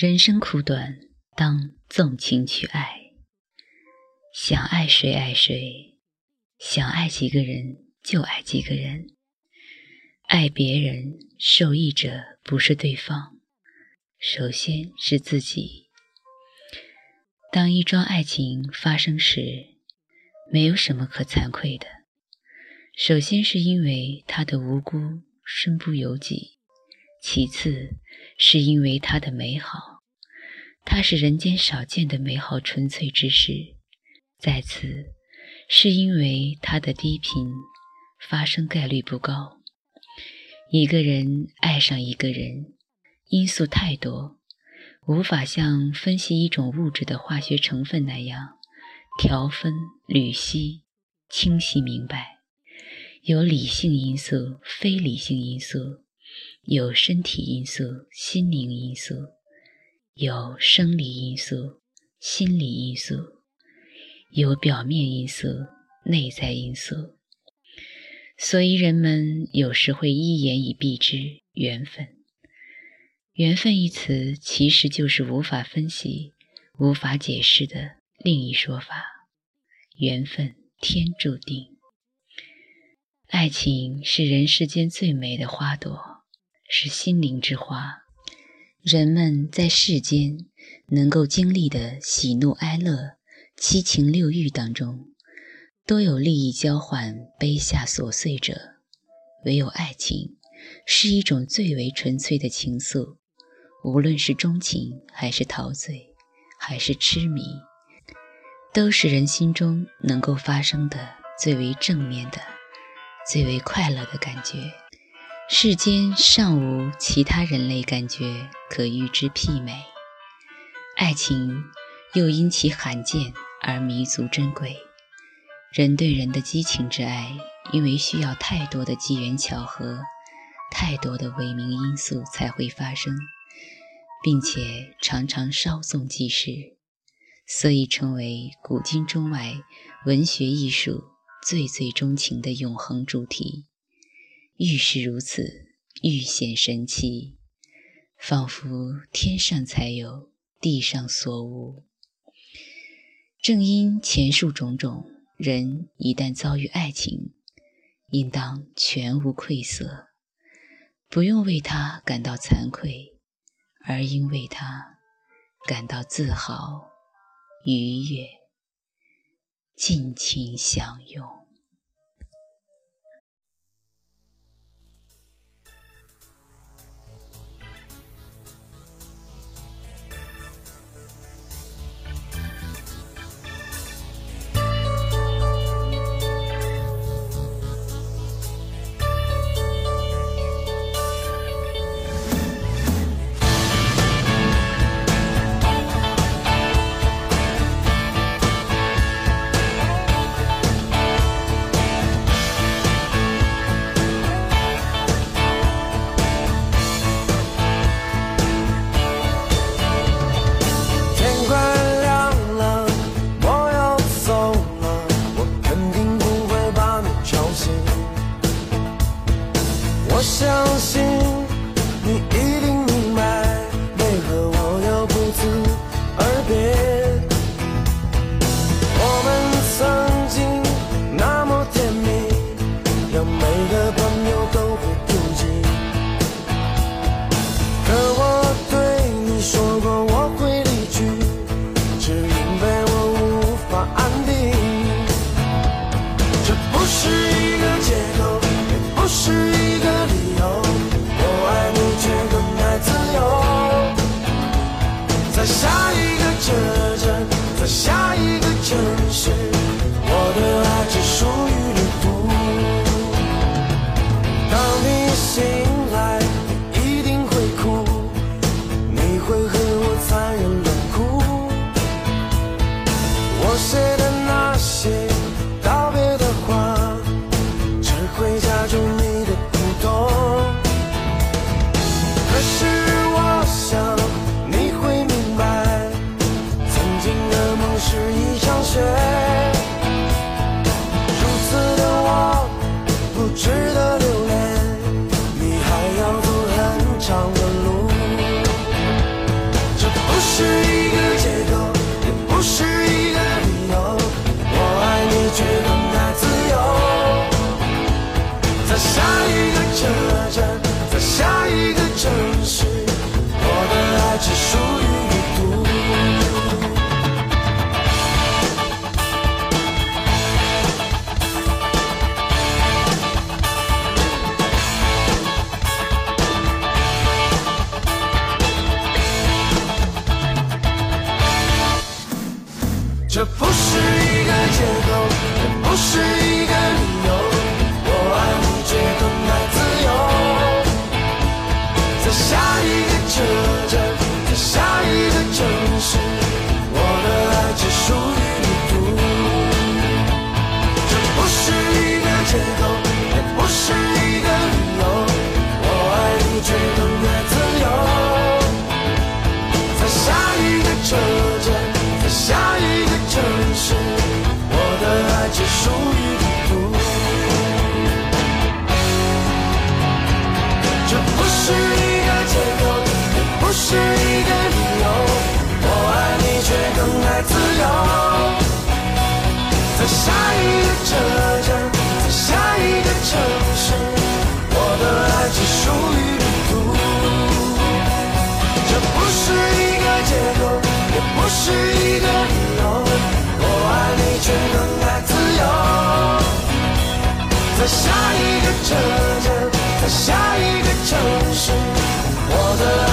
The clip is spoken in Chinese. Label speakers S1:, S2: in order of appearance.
S1: 人生苦短，当纵情去爱。想爱谁爱谁，想爱几个人就爱几个人。爱别人受益者不是对方，首先是自己。当一桩爱情发生时，没有什么可惭愧的。首先是因为他的无辜，身不由己。其次，是因为它的美好，它是人间少见的美好纯粹之事；再次，是因为它的低频，发生概率不高。一个人爱上一个人，因素太多，无法像分析一种物质的化学成分那样调分、缕析、清晰明白。有理性因素，非理性因素。有身体因素、心灵因素，有生理因素、心理因素，有表面因素、内在因素。所以人们有时会一言以蔽之：缘分。缘分一词其实就是无法分析、无法解释的另一说法。缘分，天注定。爱情是人世间最美的花朵。是心灵之花，人们在世间能够经历的喜怒哀乐、七情六欲当中，多有利益交换、卑下琐碎者。唯有爱情是一种最为纯粹的情愫，无论是钟情，还是陶醉，还是痴迷，都是人心中能够发生的最为正面的、最为快乐的感觉。世间尚无其他人类感觉可与之媲美，爱情又因其罕见而弥足珍贵。人对人的激情之爱，因为需要太多的机缘巧合，太多的伪名因素才会发生，并且常常稍纵即逝，所以成为古今中外文学艺术最最钟情的永恒主题。愈是如此，愈显神奇，仿佛天上才有，地上所无。正因前述种种，人一旦遭遇爱情，应当全无愧色，不用为他感到惭愧，而应为他感到自豪、愉悦，尽情享用。
S2: 在下一个车站在下一个城市我的爱只属于属于旅途，这不是一个借口，也不是一个理由。我爱你，却更爱自由。在下一个车站，在下一个城市，我的爱只属于旅途。这不是一个借口，也不是一个理由。下一个车站在下一个城市我的